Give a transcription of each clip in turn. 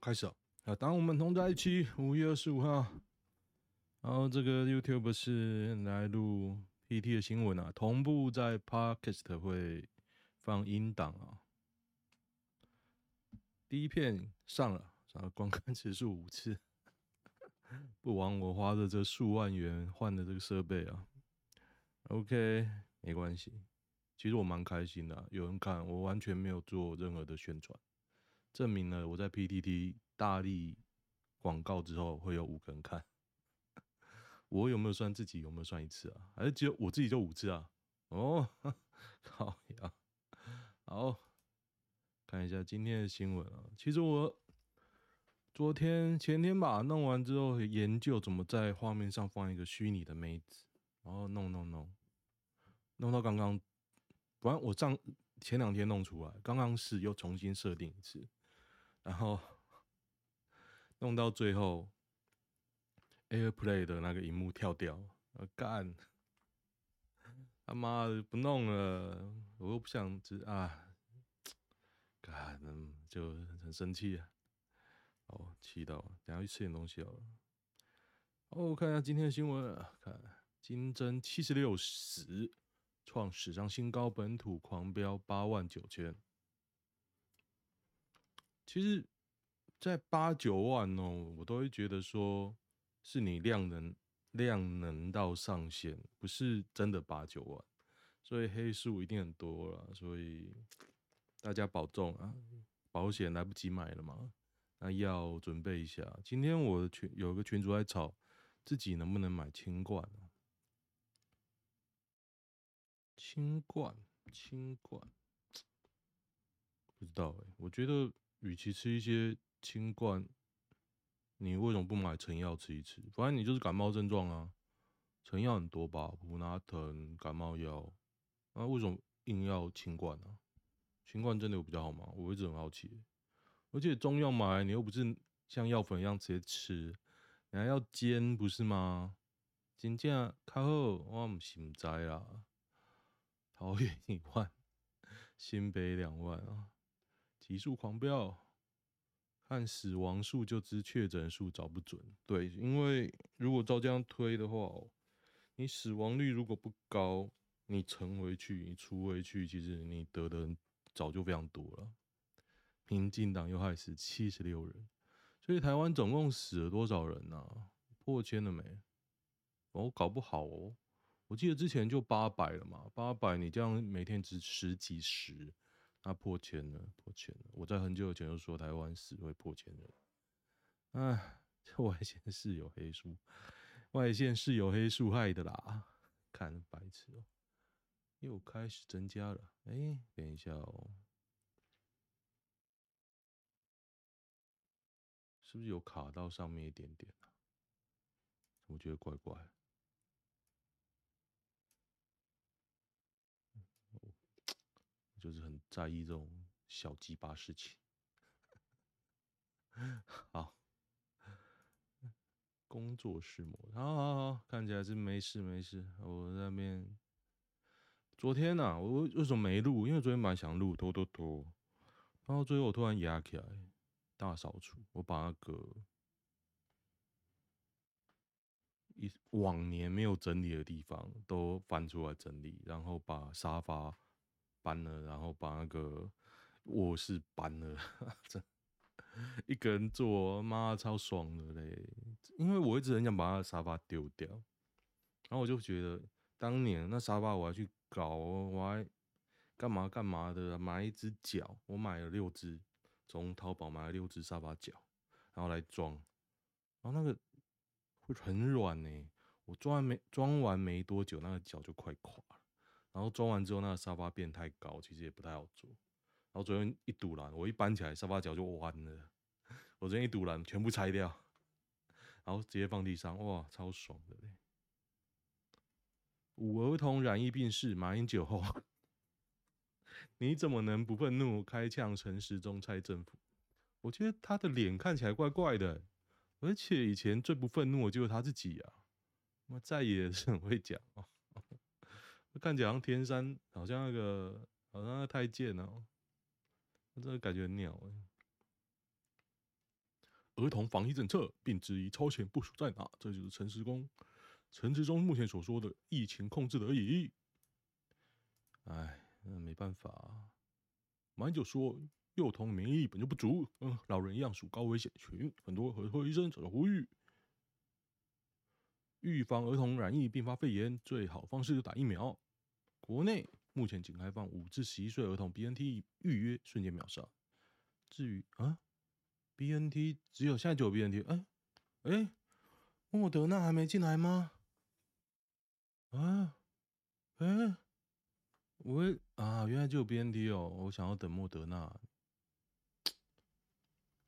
开始啊！啊当我们同在一起，五月二十五号。然后这个 YouTube 是来录 PT 的新闻啊，同步在 Podcast 会放音档啊。第一片上了，然后观看次数五次，不枉我花的这数万元换的这个设备啊。OK，没关系，其实我蛮开心的，有人看，我完全没有做任何的宣传。证明了我在 PTT 大力广告之后会有五个人看，我有没有算自己有没有算一次啊？还是只有我自己就五次啊？哦，好呀，好，看一下今天的新闻啊。其实我昨天前天吧弄完之后研究怎么在画面上放一个虚拟的妹子，然后弄弄弄，弄到刚刚，不然我上前两天弄出来，刚刚是又重新设定一次。然后 弄到最后，AirPlay 的那个荧幕跳掉，我干，他妈的不弄了，我又不想知啊，干，就很生气啊，哦，气到，等下去吃点东西好了。哦，看一下今天的新闻啊，看金针七十六死，创史上新高，本土狂飙八万九千。其实，在八九万哦，我都会觉得说，是你量能量能到上限，不是真的八九万，所以黑数一定很多了，所以大家保重啊，保险来不及买了嘛，那要准备一下。今天我的群有个群主在吵，自己能不能买清冠啊？清冠，清冠，不知道哎、我觉得。与其吃一些清冠，你为什么不买成药吃一吃？反正你就是感冒症状啊，成药很多吧，普拿疼、感冒药，那为什么硬要清冠呢？清冠真的有比较好吗？我一直很好奇。而且中药买，你又不是像药粉一样直接吃，你还要煎，不是吗？真正较好，我唔是唔知啊。桃园一万，新北两万啊。急速狂飙，看死亡数就知确诊数找不准。对，因为如果照这样推的话，你死亡率如果不高，你乘回去，你除回去，其实你得的人早就非常多了。民进党又害死七十六人，所以台湾总共死了多少人呢、啊？破千了没？哦，搞不好哦。我记得之前就八百了嘛，八百你这样每天只十几十。他、破千了，破千了！我在很久以前就说台湾死会破千人。哎，这外线是有黑数，外线是有黑数害的啦。看白痴哦、又开始增加了。哎、等一下哦、是不是有卡到上面一点点啊？我觉得怪怪。就是很在意这种小鸡巴事情。好，工作室模，好好好，看起来是没事没事。我在那边，昨天呢、啊，我为什么没录？因为昨天蛮想录，拖拖拖，然后最后我突然压起来，大扫除，我把那个一往年没有整理的地方都翻出来整理，然后把沙发。搬了，然后把那个卧室搬了，这一个人坐，妈超爽的嘞！因为我一直很想把那个沙发丢掉，然后我就觉得当年那沙发我还去搞，我还干嘛干嘛的，买一只脚，我买了六只，从淘宝买了六只沙发脚，然后来装，然后那个会很软呢，我装完没装完没多久，那个脚就快垮。然后装完之后，那个沙发变太高，其实也不太好坐。然后昨天一堵栏，我一搬起来，沙发脚就弯了。我昨天一堵栏，全部拆掉，然后直接放地上，哇，超爽的嘞！五儿童染疫病逝，马英九后，你怎么能不愤怒？开枪陈时中蔡政府，我觉得他的脸看起来怪怪的，而且以前最不愤怒的就是他自己啊。那再也 是很会讲哦。看起来像天山，好像那个，好像那个太监哦，我真的感觉很鸟哎。儿童防疫政策，并质疑超前部署在哪。这就是陈时公、陈时中目前所说的疫情控制的而已。哎，那没办法啊。马英九说，幼童免疫本就不足，嗯，老人一样属高危险群。很多儿科医生则呼吁，预防儿童染疫并发肺炎，最好方式就打疫苗。国内目前仅开放五至十一岁儿童 BNT 预约，瞬间秒杀。至于啊，BNT 只有现在就有 BNT，哎哎，莫德纳还没进来吗？啊，哎，我啊，原来就有 BNT 哦，我想要等莫德纳。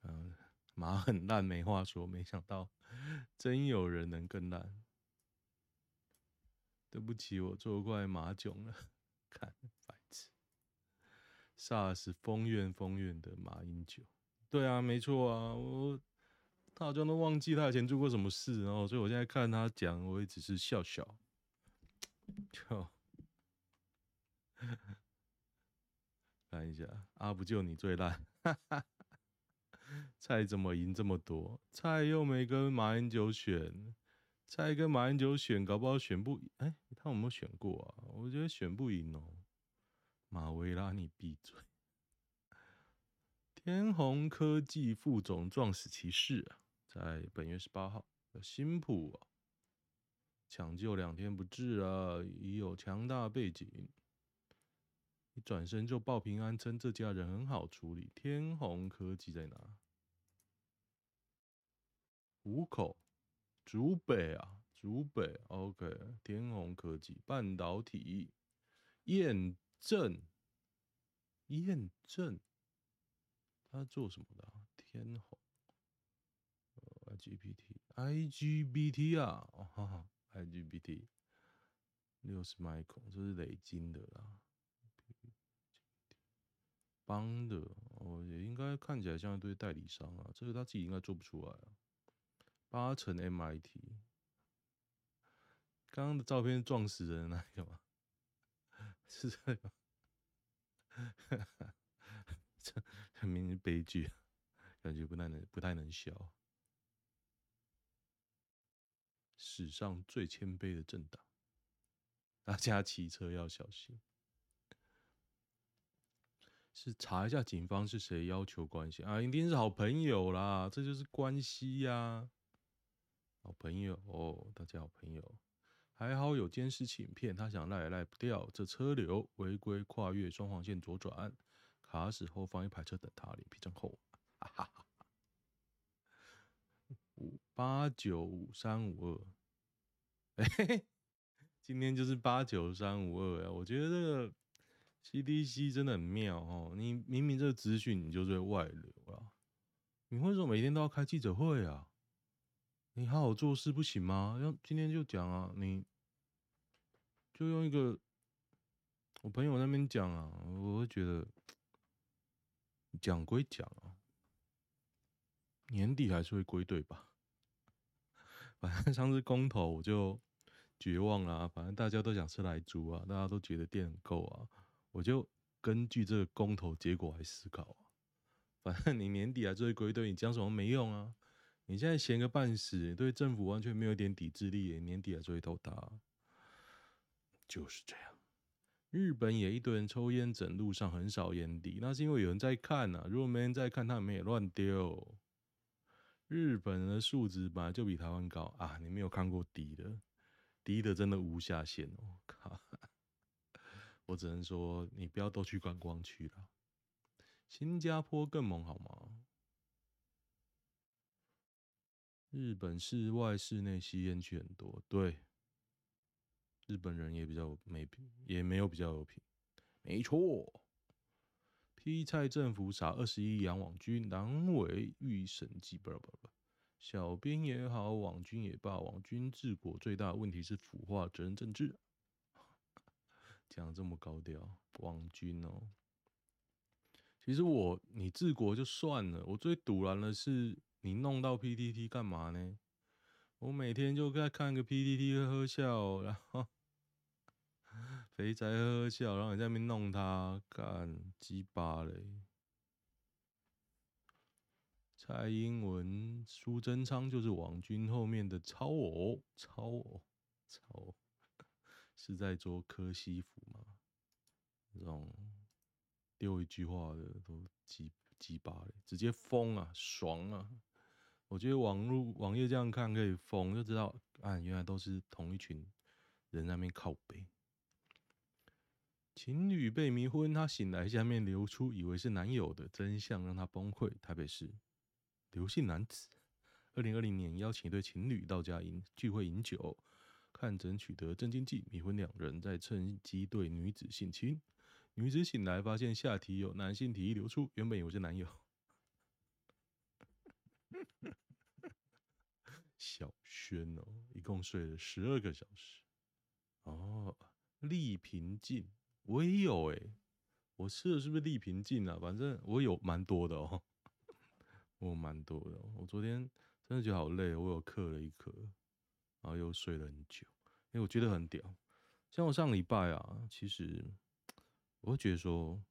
嗯，马很烂，没话说。没想到，真有人能更烂。对不起，我错怪马囧了。看白痴，SARS 封院封院的马英九。对啊，没错啊，我他好像都忘记他以前做过什么事，然后所以我现在看他讲，我也只是笑笑。就 看一下，啊，不就你最烂。蔡怎么赢这么多？蔡又没跟马英九选，蔡跟马英九选，搞不好选不赢。哎，他有没有选过啊？我觉得选不赢哦。马维拉，你闭嘴！天弘科技副总撞死骑士啊，在本月十八号，新埔啊，抢救两天不治啊，已有强大背景。一转身就报平安，称这家人很好处理。天弘科技在哪？五口、竹北啊，竹北。OK，天弘科技半导体验证，验证，他做什么的、啊？天弘，IGBT，IGBT 啊，哈哈，IGBT，六十 micro，这是磊晶的啦。帮的，哦，也应该看起来像一堆代理商啊，这个他自己应该做不出来啊。八成 MIT，刚刚的照片撞死人那个吗？是这个？这很明显悲剧，感觉不太能不太能笑。史上最谦卑的政党，大家骑车要小心。是查一下警方是谁要求关系啊？一定是好朋友啦，这就是关系呀、啊。好朋友哦，大家好朋友，还好有监视器影片，他想赖也赖不掉。这车流违规跨越双黄线左转，卡死后方一排车等他，脸皮真厚。哈哈哈。五八九五三五二，哎，今天就是八九三五二呀，我觉得这个。CDC 真的很妙哦！你明明这个资讯你就在外流啊，你为什么每天都要开记者会啊？你好好做事不行吗？要今天就讲啊，你就用一个我朋友那边讲啊，我会觉得讲归讲啊，年底还是会归队吧。反正上次公投我就绝望了啊，反正大家都想吃来猪啊，大家都觉得电很够啊。我就根据这个公投结果来思考啊，反正你年底还是会归队，你讲什么没用啊！你现在闲个半死，对政府完全没有一点抵制力，年底还是会投他，就是这样。日本也一堆人抽烟，整路上很少烟蒂，那是因为有人在看、啊。如果没人在看，他们也乱丢。日本人的素质本来就比台湾高啊！你没有看过低的，低的真的无下限哦！靠。我只能说，你不要都去观光区了。新加坡更猛好吗？日本室外、室内吸烟区很多，对。日本人也比较没品，也没有比较有品。没错。批蔡政府撒二十亿养网军，难为御审计，不不不，小编也好，网军也罢，网军治国最大的问题是腐化责任政治。讲这么高调，网军哦。其实我你治国就算了，我最赌烂的是你弄到 PTT 干嘛呢？我每天就在看个 PTT 呵呵笑，然后肥宅呵呵笑，然后你在那边弄他干鸡巴嘞。蔡英文、苏贞昌就是王军后面的超偶，超偶，超偶，是在做柯西服吗？这种丢一句话的都鸡鸡巴嘞，直接疯啊，爽啊！我觉得网络网页这样看可以疯，就知道啊，原来都是同一群人在那边靠北。情侣被迷昏，他醒来下面流出以为是男友的真相，让他崩溃。台北市刘姓男子，二零二零年邀请一对情侣到家饮聚会饮酒，看准取得镇静剂，迷昏两人，再趁机对女子性侵。女子醒来发现下体有男性体液流出，原本以为是男友。小轩哦，一共睡了十二个小时。哦，利平静。我也有哎、我吃的是不是利平静啊？反正我有蛮多的哦，我蛮多的。我昨天真的觉得好累，我有嗑了一颗，然后又睡了很久，因为我觉得很屌。像我上礼拜啊，其实我会觉得说，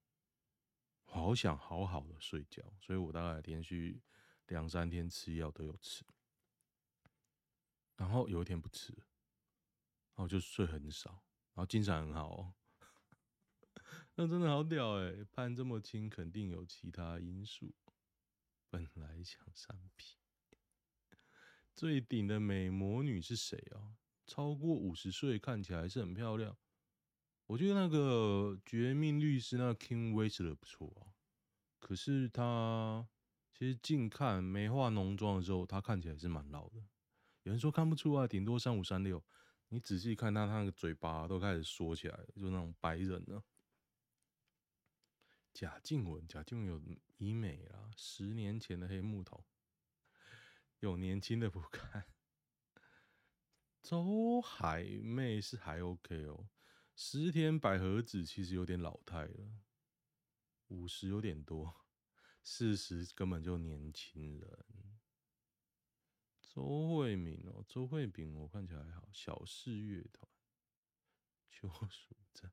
好想好好的睡觉，所以我大概连续两三天吃药都有吃，然后有一天不吃，然后就睡很少，然后精神很好哦。那真的好屌哎、判这么轻，肯定有其他因素。本来想三 P，最顶的美魔女是谁啊？超过五十岁，看起来还是很漂亮。我觉得那个绝命律师那个 Kim Wexler 不错啊。可是他其实近看没化浓妆的时候，他看起来是蛮老的。有人说看不出啊，顶多三五三六。你仔细看他，他那个嘴巴都开始缩起来，就那种白人呢。贾静雯，贾静雯有医美啊，十年前的黑木头，有年轻的不看。周海媚是还 OK 哦，石田百合子其实有点老态了，五十有点多，四十根本就年轻人。周慧敏哦，周慧敏我看起来还好，小四乐团，邱淑贞。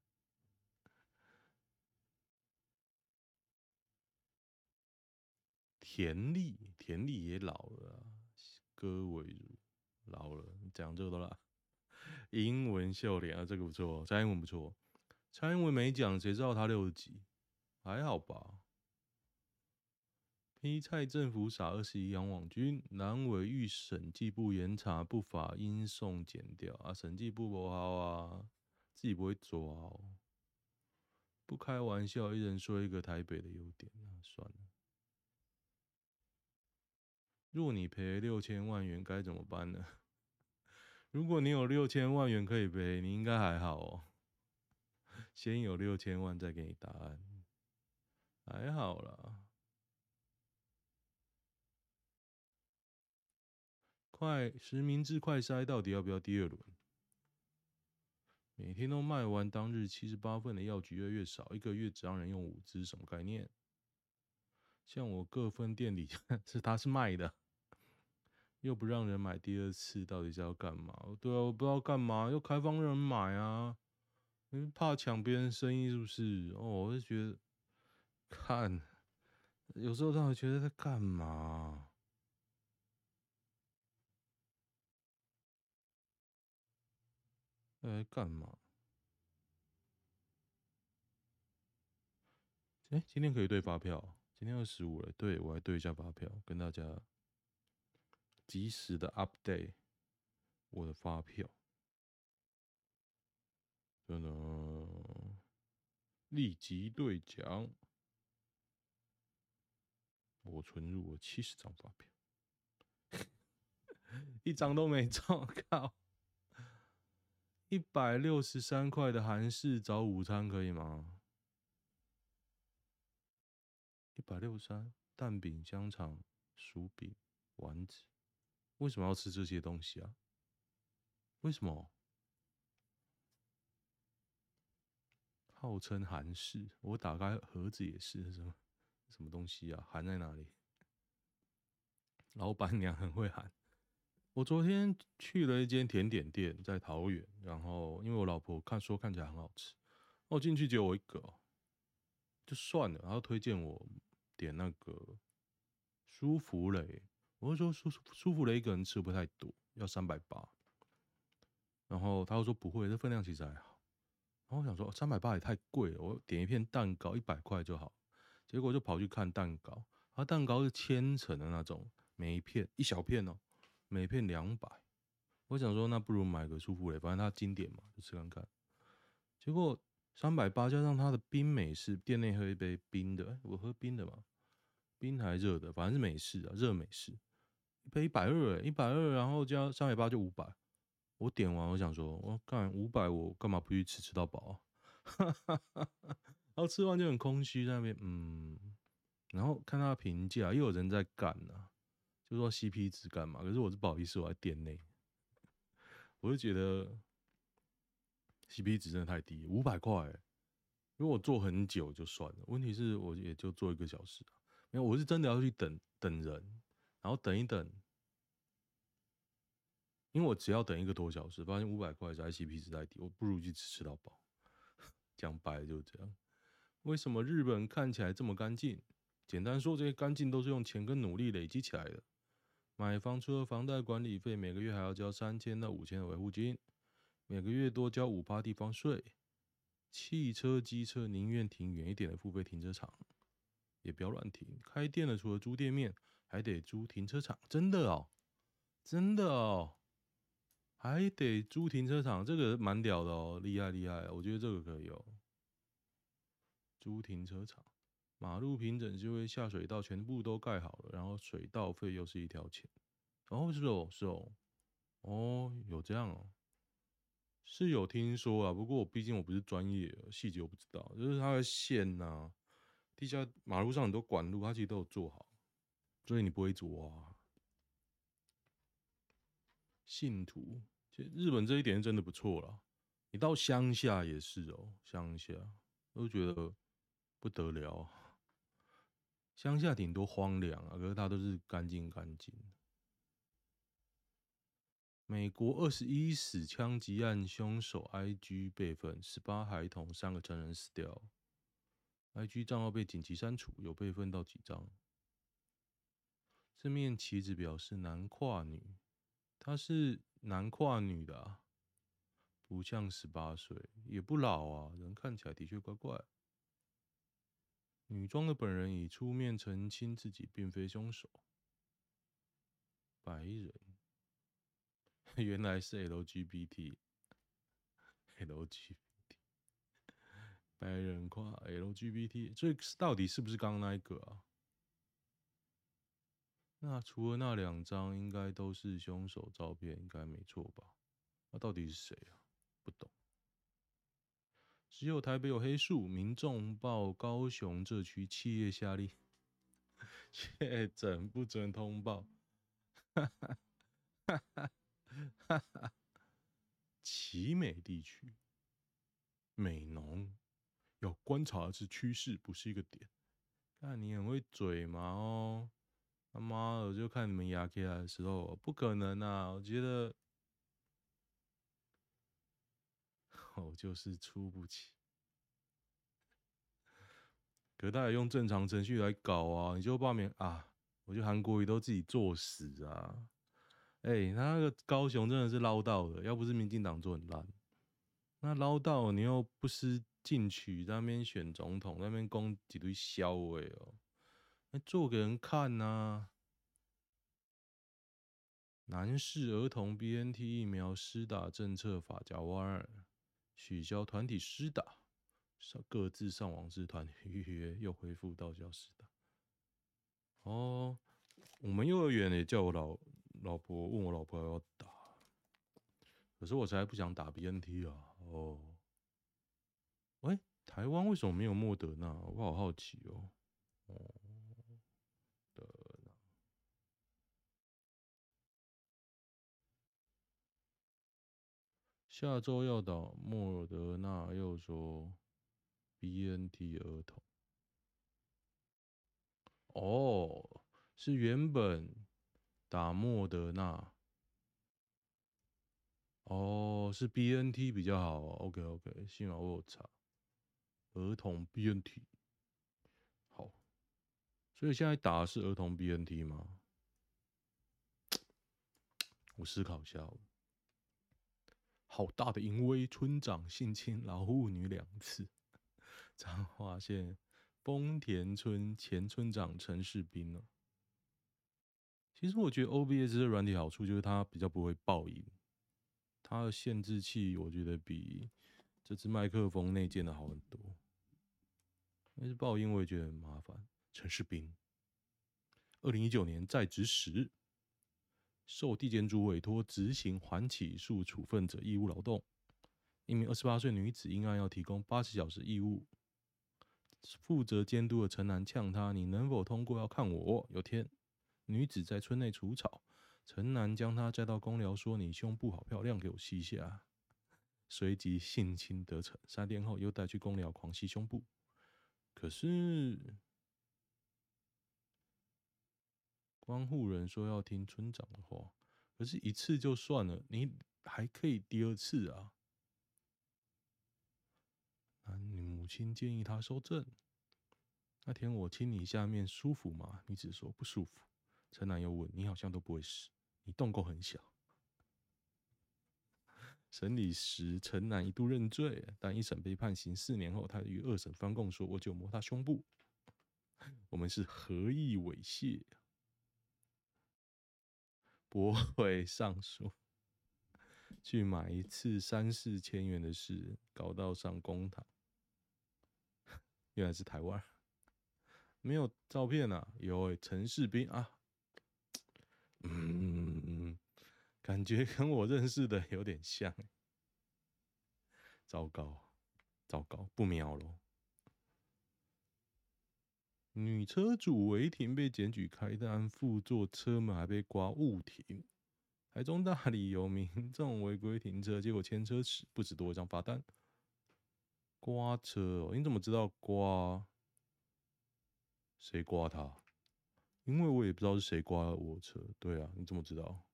田丽，田丽也老了啊，戈伟如老了，讲这个都啦。英文秀莲啊，这个不错，蔡英文不错，蔡英文没讲，谁知道他六十几？还好吧。黑蔡政府撒二十一杨网军，南委预审计部严查不法，应送检调啊，审计部不好啊，自己不会抓哦。不开玩笑，一人说一个台北的优点，那算了。若你赔六千万元该怎么办呢？如果你有六千万元可以赔，你应该还好哦。先有六千万再给你答案，还好啦。快实名制快筛到底要不要第二轮？每天都卖完当日七十八份的药局越来越少，一个月只让人用五支，什么概念？像我各分店里 是他是卖的。又不让人买第二次，到底是要干嘛？对啊，我不知道干嘛，又开放让人买啊？因为怕抢别人生意是不是？哦，我就觉得，看，有时候他会觉得在干嘛？在干嘛？哎，今天可以对发票，今天二十五了，对，我来对一下发票，跟大家。及时的 update 我的发票，真的立即兑奖，我存入了七十张发票，一张都没中，靠！一百六十三块的韩式早午餐可以吗？一百六十三，蛋饼、香肠、薯饼、丸子。为什么要吃这些东西啊？为什么？号称韩式，我打开盒子也是什么什么东西啊？韩在哪里？老板娘很会喊。我昨天去了一间甜点店，在桃园，然后因为我老婆看说看起来很好吃，我进去只有我一个，就算了，然后推荐我点那个舒芙蕾，我就说舒舒芙蕾一个人吃不太多，要三百八。然后他又说不会，这分量其实还好。然后我想说三百八也太贵了，我点一片蛋糕一百块就好。结果就跑去看蛋糕，它蛋糕是千层的那种，每一片一小片哦，每片两百。我想说那不如买个舒芙蕾，反正它经典嘛，就吃看看。结果三百八加上它的冰美式，店内喝一杯冰的，我喝冰的嘛，冰还热的，反正是美式啊，热美式，一杯一百二，一百二，然后加三百八就五百。我点完，我想说，我干五百，我干嘛不去吃吃到饱啊？然后吃完就很空虚在那边，嗯，然后看他的评价，又有人在干呢、就说 CP 值干嘛？可是我是不好意思，我在店内，我就觉得 CP 值真的太低，五百块，如果我坐很久就算了，问题是我也就坐一个小时啊，没有，我是真的要去等等人，然后等一等。因为我只要等一个多小时，发现五百块在 CP 值太低，我不如去吃吃到饱。讲白了就是这样。为什么日本看起来这么干净？简单说，这些干净都是用钱跟努力累积起来的。买房除了房贷管理费，每个月还要交三千到五千的维护金，每个月多交五趴地方税。汽车、机车宁愿停远一点的付费停车场，也不要乱停。开店的除了租店面，还得租停车场。真的哦，真的哦。还得租停车场，这个蛮屌的哦，厉害厉害，我觉得这个可以哦。租停车场，马路平整就会下水道，全部都盖好了，然后水道费又是一条钱。哦，是哦，是哦，哦，有这样哦，是有听说啊，不过我毕竟我不是专业，细节我不知道。就是它的线呐、地下马路上很多管路，它其实都有做好，所以你不会做啊。信徒。其实日本这一点是真的不错了，你到乡下也是哦，乡下都觉得不得了。乡下顶多荒凉啊，可是它都是干净干净。美国二十一死枪击案凶手 IG 备份：十八孩童，三个成人死掉。IG 账号被紧急删除，有备份到几张？这面旗子表示男跨女，他是。男跨女的啊，不像十八岁，也不老啊，人看起来的确怪怪。女装的本人已出面澄清自己并非凶手。白人，原来是 LGBT，LGBT，白人跨 LGBT，这到底是不是刚刚那一个啊？那除了那两张，应该都是凶手照片，应该没错吧？那到底是谁啊？不懂。只有台北有黑数，民众报高雄这区企业下令确诊不准通报。哈哈哈哈！奇美地区，美浓要观察的是趋势，不是一个点。看你很会嘴嘛哦。他妈的，我就看你们牙起来的时候，不可能啊！我觉得我就是出不起。可他也用正常程序来搞啊！你就罢免啊！我觉得韩国瑜都自己作死啊！哎、他那个高雄真的是捞到的，要不是民进党做很烂，那捞到你又不思进取，在那边选总统，那边攻几堆小伟哦。那做给人看呐、啊！男士儿童 BNT 疫苗施打政策法夹弯，取消团体施打，各自上网自团预约，又恢复到校施打。哦，我们幼儿园也叫我老老婆问我老婆要打，可是我实在不想打 BNT 啊。哦，喂，台湾为什么没有莫德纳？我好好奇哦。哦。下周要打莫德纳，又说 BNT 儿童。哦，是原本打莫德纳。哦，是 BNT 比较好。OK OK，幸好我有查儿童 BNT。好，所以现在打的是儿童 BNT 吗？我思考一下。好大的淫威！村长性侵老妇女两次。彰化县丰田村前村长陈世斌呢？其实我觉得 OBS 的软体好处就是它比较不会爆音，它的限制器我觉得比这支麦克风内建的好很多。但是爆音我也觉得很麻烦。陈世斌，二零一九年在职时。受地检署委托执行缓起诉处分者义务劳动，一名二十八岁女子因案要提供八十小时义务，负责监督的陈男呛她：“你能否通过要看我。”有天，女子在村内除草，陈男将她载到公寮，说：“你胸部好漂亮，给我吸一下。”随即性侵得逞，三天后又带去公寮狂吸胸部，可是。观护人说要听村长的话，可是一次就算了，你还可以第二次啊？男女母亲建议他收证。那天我亲你下面舒服吗？女子说不舒服。陈男又问：你好像都不会死，你洞口很小。审理时，陈南一度认罪，但一审被判刑四年后，他于二审翻供说：我就摸他胸部，我们是合意猥亵。驳回上诉，去买一次三四千元的事，搞到上公堂。原来是台湾，没有照片啊？有陈世斌啊，嗯，感觉跟我认识的有点像。糟糕，糟糕，不妙了。女车主违停被检举开单，副座车门还被刮误停。台中大里有民众违规停车，结果牵车时不止多一张罚单。刮车哦，你怎么知道刮？谁刮他？因为我也不知道是谁刮了我车。对啊，你怎么知道？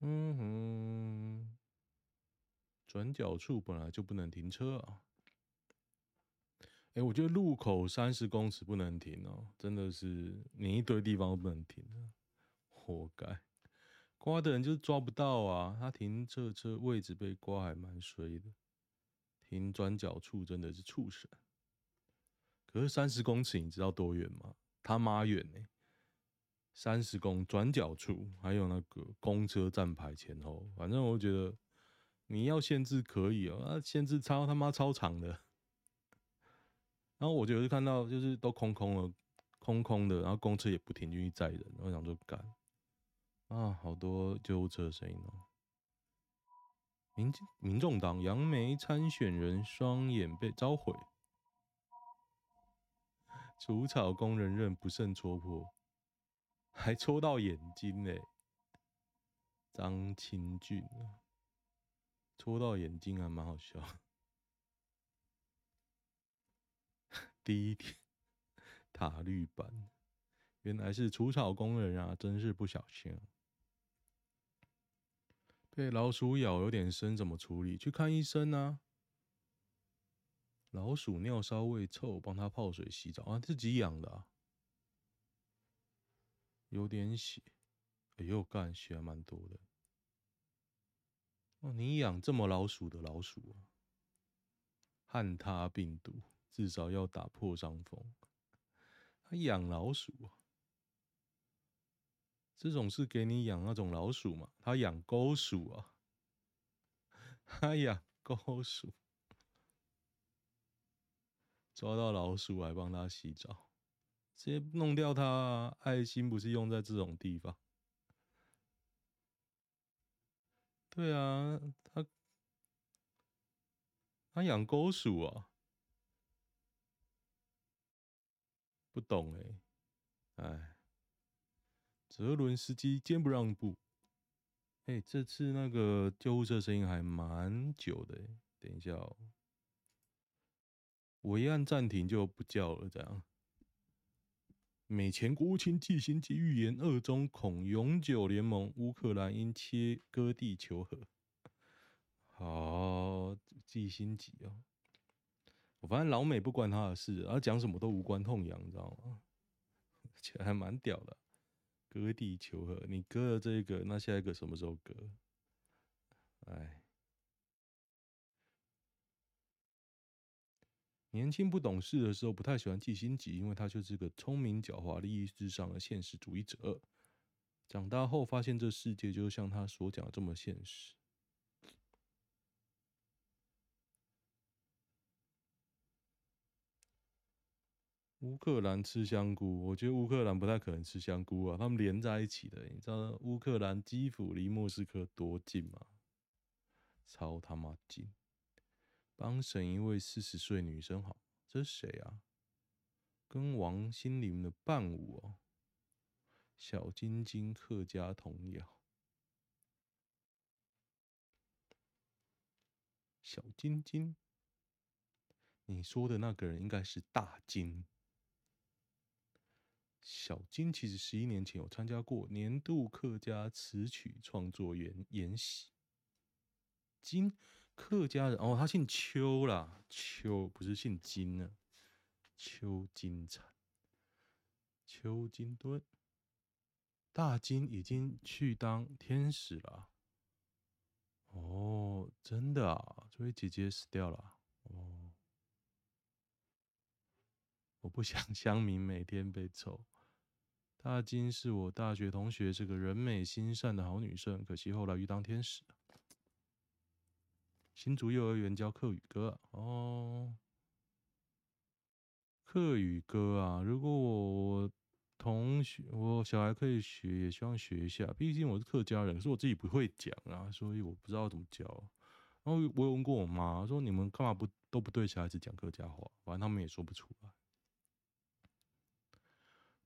嗯哼，转角处本来就不能停车啊。我觉得路口三十公尺不能停哦，真的是你一堆地方都不能停，活该！刮的人就是抓不到啊，他停车车位置被刮还蛮衰的，停转角处真的是畜生。可是三十公尺你知道多远吗？他妈远呢！三十公转角处还有那个公车站牌前后，反正我觉得你要限制可以哦，那限制超他妈超长的。然后我就看到，就是都空空了，空空的，然后公车也不停进去载人，我想说干啊，好多救护车的声音哦。民民众党杨梅参选人双眼被召毁，除草工人刃不慎戳破，还戳到眼睛呢。张清俊戳到眼睛还蛮好笑。第一天塔绿班，原来是除草工人啊！真是不小心，被老鼠咬有点深，怎么处理？去看医生啊！老鼠尿骚味臭，帮他泡水洗澡啊！自己养的啊，有点血，哎呦干，血还蛮多的。哦，你养这么老鼠的老鼠啊？汉他病毒。至少要打破伤风。他养老鼠啊，这种是给你养那种老鼠嘛？他养沟鼠啊，他养沟鼠，抓到老鼠还帮他洗澡，直接弄掉它啊！爱心不是用在这种地方。对啊，他他养沟鼠啊。不懂哎、欸，哎，泽伦斯基坚不让步。哎、这次那个救护车声音还蛮久的、等一下哦、我一按暂停就不叫了，这样。美前国务卿季辛吉预言，二中恐永久联盟，乌克兰因切割地求和。好，季辛吉哦。我发现老美不关他的事，他讲什么都无关痛痒，你知道吗？而且还蛮屌的，割地求和，你割了这个，那下一个什么时候割？哎，年轻不懂事的时候，不太喜欢季辛吉，因为他就是个聪明狡猾、利益至上的现实主义者。长大后发现这世界就像他所讲的这么现实。乌克兰吃香菇，我觉得乌克兰不太可能吃香菇啊，他们连在一起的。你知道乌克兰基辅离莫斯科多近吗？超他妈近！帮审一位四十岁女生好，这是谁啊？跟王心凌的伴舞哦，小晶晶客家童谣。小晶晶，你说的那个人应该是大金。小金其实十一年前有参加过年度客家词曲创作员演习。金客家人哦，他姓邱啦，邱不是姓金呢。邱金灿、邱金墩，大金已经去当天使了。哦，真的啊，这位姐姐死掉了。哦。我不想 乡民每天被揍。大金是我大学同学，是个人美心善的好女生，可惜后来遇当天使。新竹幼儿园教客语歌哦，客语歌啊，如果我同学我小孩可以学，也希望学一下。毕竟我是客家人，可是我自己不会讲啊，所以我不知道怎么教。然后我有问过我妈，说你们干嘛不都不对小孩子讲客家话？反正他们也说不出来。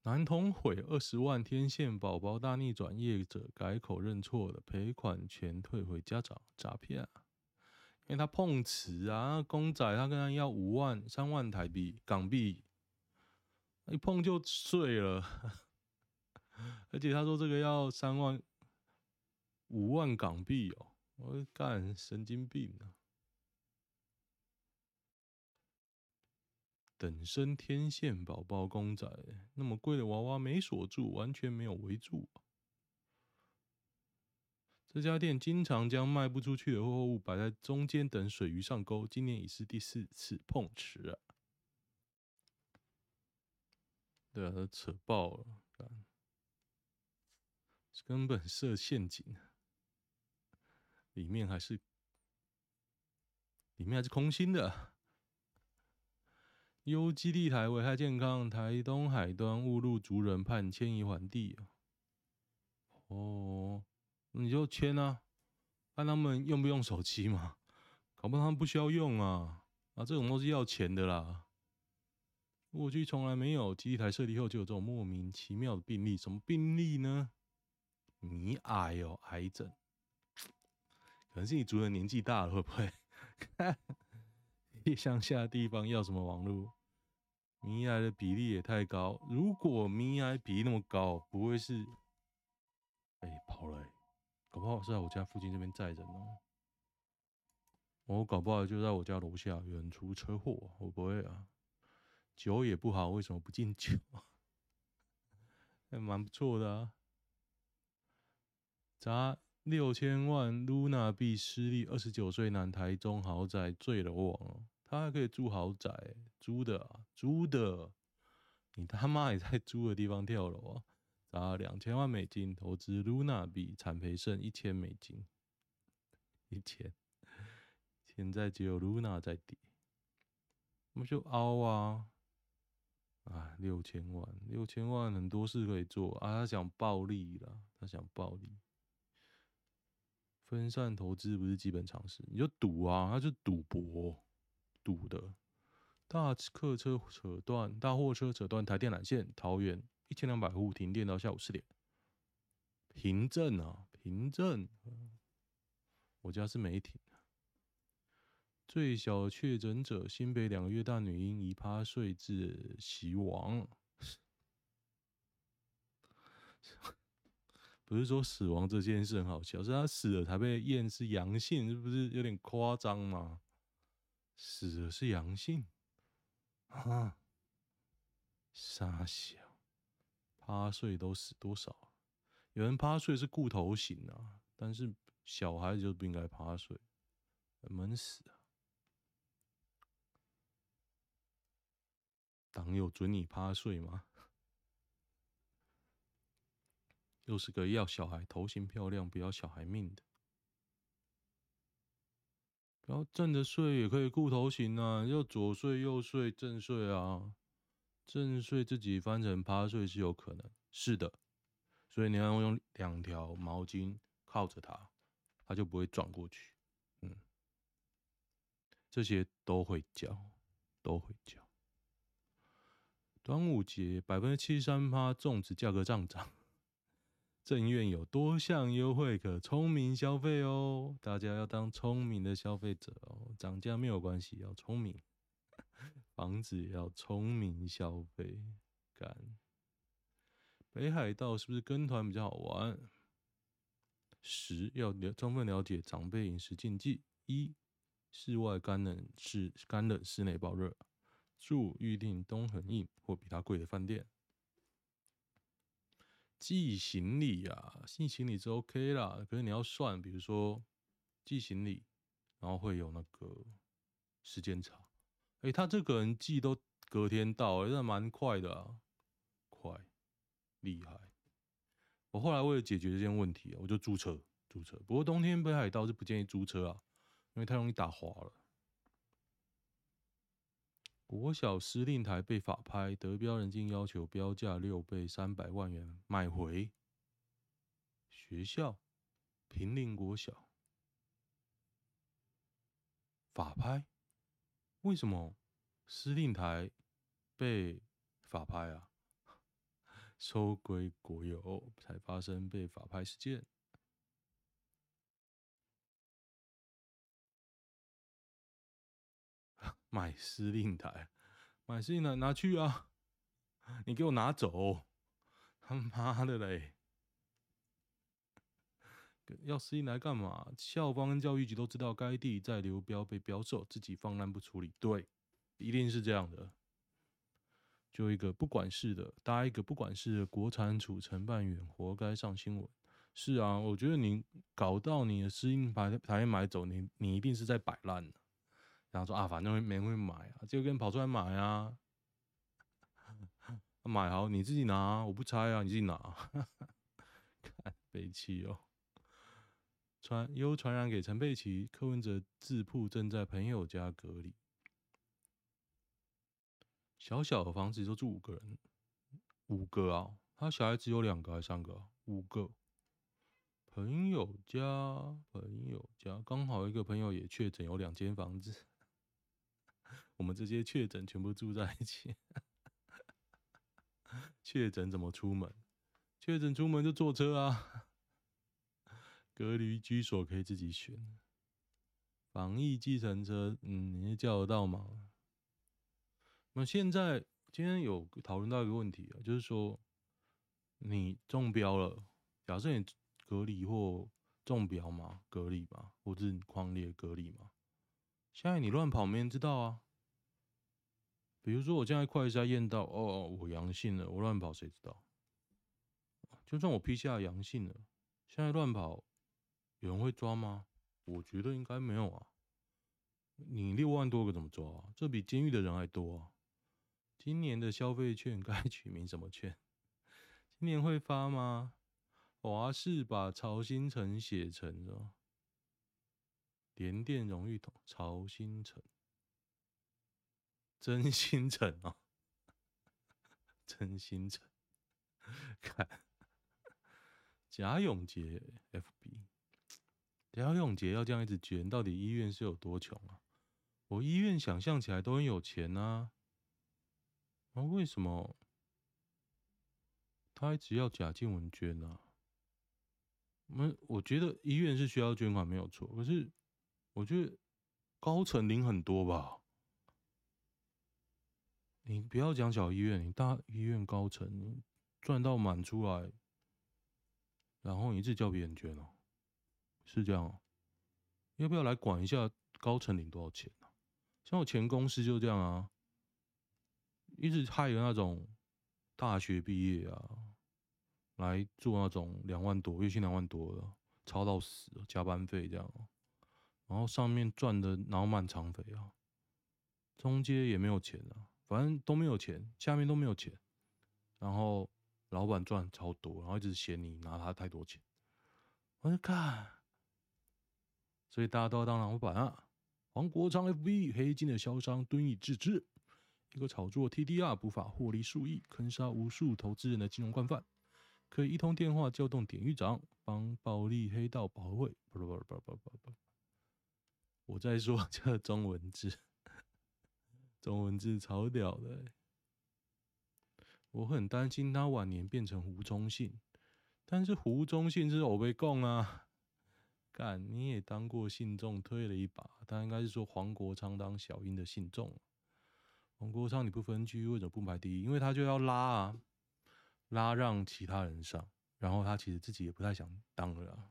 男童毁二十万天线宝宝大逆转，业者改口认错了，赔款全退回家长，诈骗啊！因为他碰瓷啊，公仔他跟他要五万、三万台币港币，一碰就碎了，而且他说这个要三万、五万港币哦，我干神经病啊！等身天线宝宝公仔，那么贵的娃娃没锁住，完全没有围住。这家店经常将卖不出去的货物摆在中间等水鱼上钩，今年已是第四次碰瓷啊！对啊，他扯爆了，根本设陷阱，里面还是里面还是空心的。优基地台危害健康，台东海端误入族人判迁移还地哦，你就签啊，看他们用不用手机嘛？搞不好他们不需要用啊，啊，这种都是要钱的啦。过去从来没有基地台设立后就有这种莫名其妙的病例，什么病例呢？你癌哦，癌症，可能是你族人年纪大了，会不会？乡下的地方要什么网络？迷癌的比例也太高。如果迷癌比例那么高，不会是……哎、跑了、欸，搞不好是在我家附近这边载人哦。我搞不好就在我家楼下，有人出车祸，会不会啊？酒也不好，为什么不敬酒？还 蛮不错的啊。砸六千万，Luna 币失利，二十九岁男台中豪宅坠楼亡。他还可以住豪宅，租的啊，租的，你他妈也在租的地方跳楼啊！砸两千万美金投资 Luna 币，惨赔剩一千美金，一千，现在只有 Luna 在跌，那么就凹啊！啊，六千万，六千万很多事可以做啊！他想暴利了，他想暴利，分散投资不是基本常识，你就赌啊，他就赌博。堵的，大客车扯断，大货车扯断台电缆线，桃园一千两百户停电到下午四点。平镇啊，平镇，我家是没停。最小确诊者，新北两个月大女婴遗趴睡至死亡。不是说死亡这件事很好笑，是他死了才被验是阳性，是不是有点夸张嘛？死的是阳性，啊，傻小，趴睡都死多少？有人趴睡是顾头型啊，但是小孩子就不应该趴睡，闷死啊！党有准你趴睡吗？又是个要小孩头型漂亮，不要小孩命的。然后正着睡也可以顾头型啊，要左睡右睡正睡啊，正睡自己翻成趴睡是有可能，是的。所以你要用两条毛巾靠着它，它就不会转过去。嗯，这些都会教，都会教。端午节百分之七十三趴粽子价格上涨，正院有多项优惠可聪明消费哦。大家要当聪明的消费者哦，涨价没有关系，要聪明，房子也要聪明消费，干。北海道是不是跟团比较好玩？十要了充分了解长辈饮食禁忌。一、室外干冷室干冷，室内爆热。住预定东横印或比它贵的饭店。寄行李啊，寄行李是 OK 啦，可是你要算，比如说寄行李，然后会有那个时间差。哎、欸，他这个人寄都隔天到，欸，真的蛮快的啊，快。厉害！我后来为了解决这件问题啊，我就租车，租车。不过冬天北海道是不建议租车啊，因为太容易打滑了。国小司令台被法拍，得标人竟要求标价六倍三百万元买回。学校平林国小法拍，为什么司令台被法拍啊？收归国有，才发生被法拍事件。买司令台，买司令台拿去啊！你给我拿走！他妈的嘞！要司令台干嘛？校方跟教育局都知道该地在流标被标售，自己放烂不处理，对，一定是这样的。就一个不管事的，搭一个不管事的国产署承办员，活该上新闻。是啊，我觉得你搞到你的司令台台买走，你你一定是在摆烂。然然后说啊，反正没人会买啊，就跟跑出来买啊，买好你自己拿，我不拆啊，你自己拿。看北七哦，传又传染给陈佩琪，柯文哲自曝正在朋友家隔离。小小的房子就住五个人，五个啊！他小孩只有两个还是三个？五个。朋友家，朋友家刚好一个朋友也确诊，有两间房子。我们这些确诊全部住在一起。确诊怎么出门？确诊出门就坐车啊。隔离居所可以自己选。防疫计程车，嗯，你叫得到吗？那现在今天有讨论到一个问题啊，就是说你中标了，假设你隔离或中标嘛，隔离嘛，或者匡列隔离嘛，现在你乱跑没人知道啊。比如说我现在快筛验到哦，我阳性了，我乱跑谁知道？就算我 PCR 阳性了，现在乱跑有人会抓吗？我觉得应该没有啊。你六万多个怎么抓啊？这比监狱的人还多啊。今年的消费券该取名什么券？今年会发吗？华视把曹兴诚写成了联电荣誉头，曹兴诚，真心诚哦，真心诚，看贾永杰 FB，贾永杰要这样一直捐，到底医院是有多穷啊？我医院想象起来都很有钱啊。啊、为什么他一直要贾静雯捐呢、啊？我我觉得医院是需要捐款没有错，可是我觉得高层领很多吧。你不要讲小医院，你大医院高层赚到满出来，然后你一直叫别人捐哦，是这样哦？要不要来管一下高层领多少钱啊？像我前公司就这样啊。一直害有那种大学毕业啊，来做那种两万多月薪两万多的，超到死，加班费这样，然后上面赚的脑满肠肥啊，中间也没有钱啊，反正都没有钱，下面都没有钱，然后老板赚超多，然后一直嫌你拿他太多钱，我就看，所以大家都要当老板啊。黄国昌 FB 黑金的销商敦义智之，一个炒作 TDR 不法获利数亿、坑杀无数投资人的金融惯犯，可以一通电话叫动典狱长帮暴力黑道保会。不不不不不不不，我在说这中文字，中文字超屌的、我很担心他晚年变成胡忠信，但是胡忠信是欧被供啊。干，你也当过信众，推了一把。他应该是说黄国昌当小英的信众。黄国昌你不分居，为什么不排第一？因为他就要拉啊，拉让其他人上。然后他其实自己也不太想当了，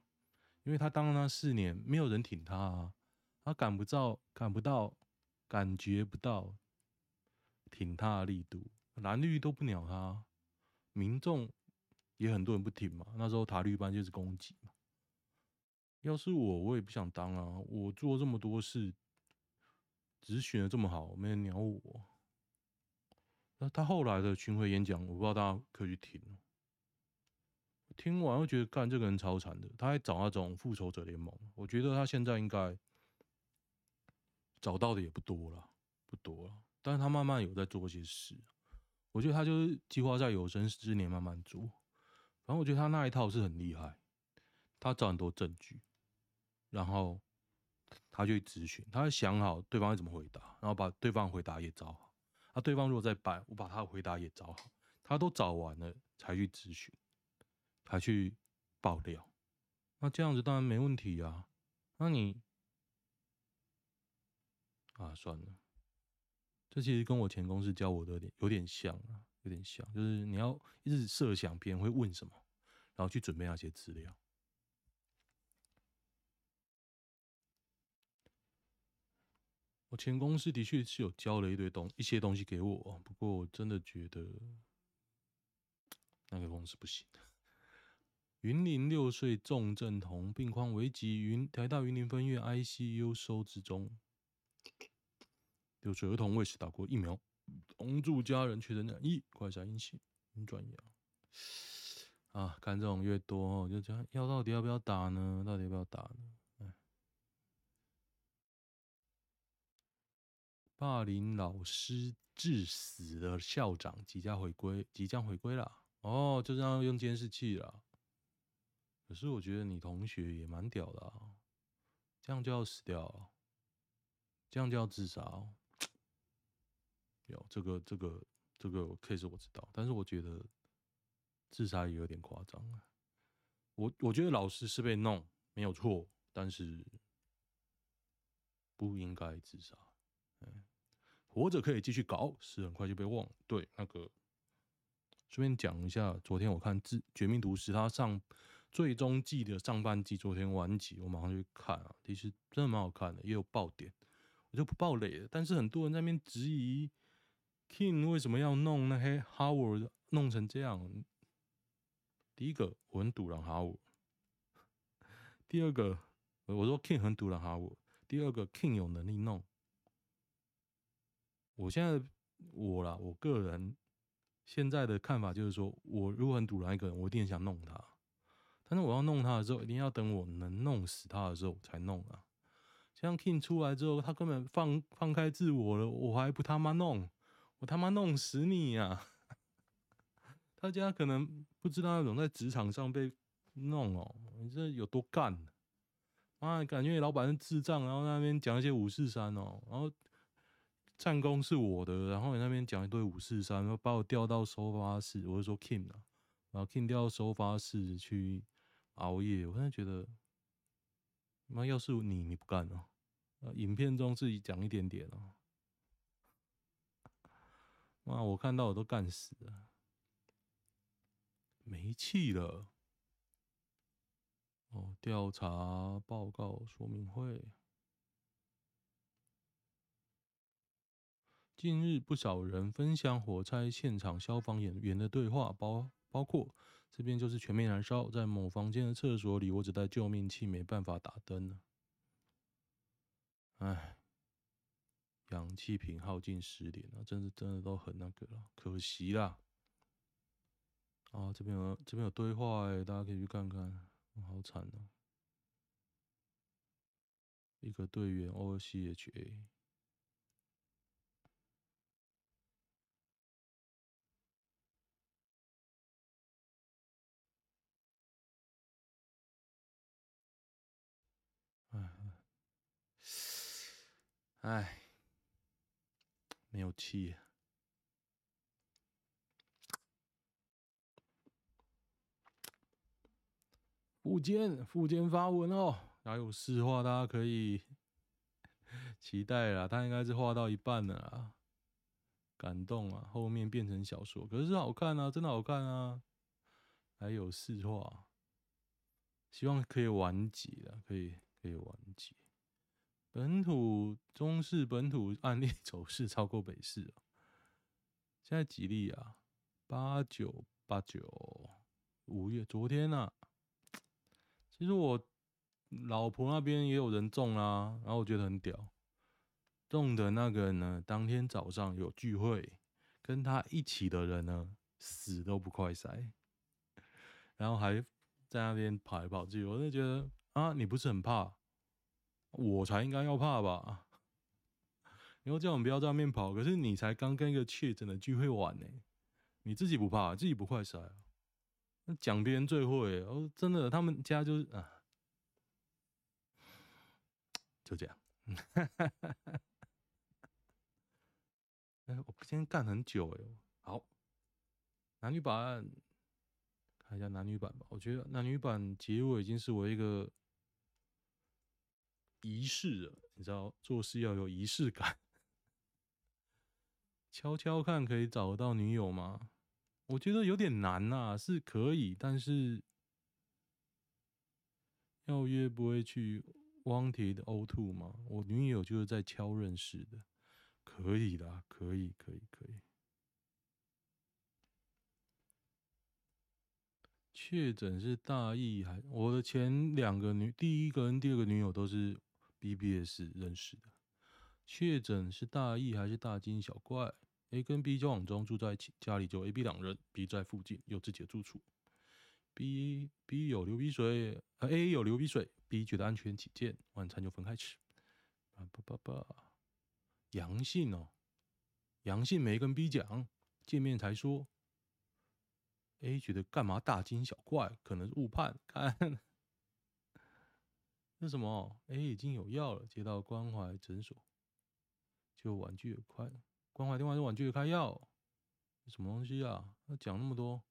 因为他当了那四年，没有人挺他啊，他感不到，感不到，感觉不到挺他的力度，蓝绿都不鸟他，民众也很多人不挺嘛。那时候塔绿班就是攻击嘛。要是我，我也不想当啊！我做这么多事，只是选的这么好，没人鸟我。那他后来的巡回演讲，我不知道大家可以去听。听完又觉得，干这个人超惨的。他还找那种复仇者联盟，我觉得他现在应该找到的也不多了，不多了。但是他慢慢有在做些事，我觉得他就是计划在有生之年慢慢做。反正我觉得他那一套是很厉害，他找很多证据。然后他就去质询，他想好对方会怎么回答，然后把对方回答也找好。啊，对方如果在摆，我把他的回答也找好。他都找完了才去质询，才去爆料。那这样子当然没问题啊。那你啊，算了，这其实跟我前公司教我的有点有点像啊，有点像，就是你要一直设想别人会问什么，然后去准备那些资料。我前公司的确是有交了一堆东一些东西给我，不过我真的觉得那个公司不行。云林六岁重症童病况危急，云台大云林分院 ICU 收治中。六岁儿童未施打过疫苗，同住家人确诊染疫，快筛阴性，转阳。啊，看这种越多，就这样，要到底要不要打呢？到底要不要打呢？霸凌老师致死的校长即将回归，即将回归了。哦，就这样用监视器了。可是我觉得你同学也蛮屌的啊，这样就要死掉，这样就要自杀哦。这个这个这个 case 我知道，但是我觉得自杀也有点夸张啊。我我觉得老师是被弄没有错，但是不应该自杀。嗯活着可以继续搞，死很快就被忘了。对，那个顺便讲一下，昨天我看《自绝命毒师》，他上最终季的上半季，昨天完结，我马上去看啊。其实真的蛮好看的，也有爆点，我就不爆雷了。但是很多人在那边质疑 King 为什么要弄那些 Howard 弄成这样。第一个，我很赌了 Howard；第二个，我说 King 很赌了 Howard；第二个，King 有能力弄。我现在我啦，我个人现在的看法就是说，我如果很赌烂一个人，我一定想弄他。但是我要弄他的时候，一定要等我能弄死他的时候才弄啊。像 King 出来之后，他根本放放开自我了，我还不他妈弄，我他妈弄死你呀、啊！大家可能不知道那种在职场上被弄哦，你这有多干？啊，感觉你老板是智障，然后那边讲一些五四三哦，然后。战功是我的，然后你那边讲一堆五四三，然后把我调到收发室，我就说 King 啊，然后 King 调到收发室去熬夜，我真的觉得，妈要是你你不干哦，影片中自己讲一点点哦，妈我看到我都干死了，没气了，哦，调查报告说明会。近日不少人分享火灾现场消防演员的对话，包包括这边就是全面燃烧，在某房间的厕所里，我只带救命器，没办法打灯了。唉，氧气瓶耗尽十点了，真的真的都很那个了，可惜啦。啊，这边有这边有对话哎，大家可以去看看，好惨哦。一个队员 OCHA。哎，没有气。富坚，富坚发文哦，还有诗画，大家可以期待了。他应该是画到一半了啊，感动啊，后面变成小说，可是好看啊，真的好看啊。还有四画，希望可以完结了，可以可以完结。本土中市本土案例走势超过北市哦，现在几例啊？八九八九，五月昨天啊，其实我老婆那边也有人中啊，然后我觉得很屌，中的那个人呢，当天早上有聚会，跟他一起的人呢，死都不快塞，然后还在那边跑来跑去，我就觉得啊，你不是很怕？我才应该要怕吧？以后叫我们不要在外面跑。可是你才刚跟一个确诊的聚会完呢，你自己不怕，自己不快筛啊？那讲别人最会哦，真的，他们家就是啊，就这样。哎，我今天干很久哎，好，男女版看一下男女版吧。我觉得男女版结尾已经是我一个。仪式了，你知道做事要有仪式感。敲敲看，可以找得到女友吗？我觉得有点难呐、啊，是可以，但是要约不会去 Wanted O2 吗？我女友就是在敲认识的，可以的，可以，可以，可以。确诊是大意还？我的前两个女，第一个跟第二个女友都是。BBS 认识的，确诊是大意还是大惊小怪？A 跟 B 交往中住在一起，家里就 A、B 两人，B 在附近有自己的住处。B B 有流鼻水，呃 A 有流鼻水，B 觉得安全起见，晚餐就分开吃。爸爸爸，阳性哦，阳性没跟 B 讲，见面才说。A 觉得干嘛大惊小怪？可能是误判，看。那什么？A 已经有药了，接到关怀诊所，就婉拒了关怀电话，就婉拒开药，什么东西啊？他讲那么多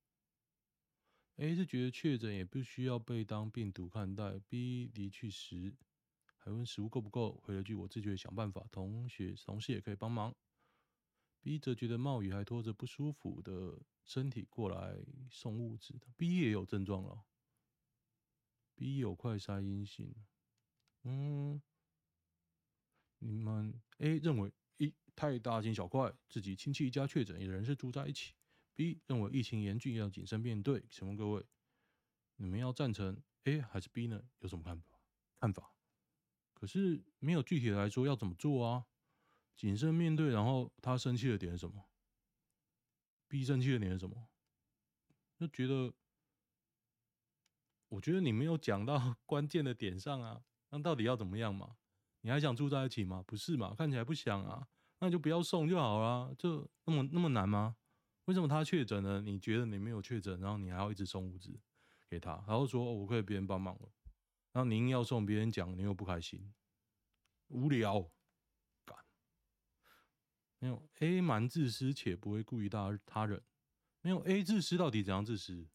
，A 是觉得确诊也不需要被当病毒看待。B 离去时还问食物够不够，回了句我自觉想办法，同学同事也可以帮忙。B 则觉得冒雨还拖着不舒服的身体过来送物资的，B 也有症状了，B 有快筛阴性。嗯，你们 A 认为一太大惊小怪，自己亲戚一家确诊，也人是住在一起。B 认为疫情严峻，要谨慎面对。请问各位，你们要赞成 A 还是 B 呢？有什么看法？看法？可是没有具体的来说要怎么做啊？谨慎面对，然后他生气的点是什么？B 生气的点是什么？就觉得，我觉得你没有讲到 关键的点上啊。那到底要怎么样嘛？你还想住在一起吗？不是嘛？看起来不想啊，那就不要送就好了。就那么那么难吗？为什么他确诊了？你觉得你没有确诊，然后你还要一直送物资给他，然后说我可以别人帮忙了，然后您要送别人讲，你又不开心，无聊，干，没有 A 蛮自私且不会顾及他他人，没有 A 自私到底怎样自私？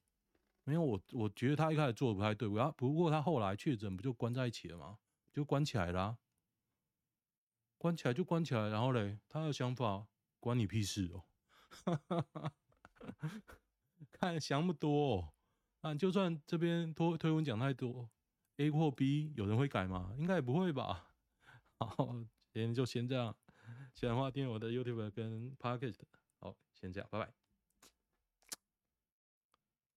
没有我，我觉得他一开始做的不太对。我要不过他后来确诊，不就关在一起了吗？就关起来了啊，关起来就关起来。然后嘞，他的想法关你屁事哦！看想不多哦，啊，就算这边推推文讲太多，A 或 B 有人会改吗？应该也不会吧。好，今天就先这样，喜欢的话订阅我的 YouTube 跟 Podcast。好，先这样，拜拜。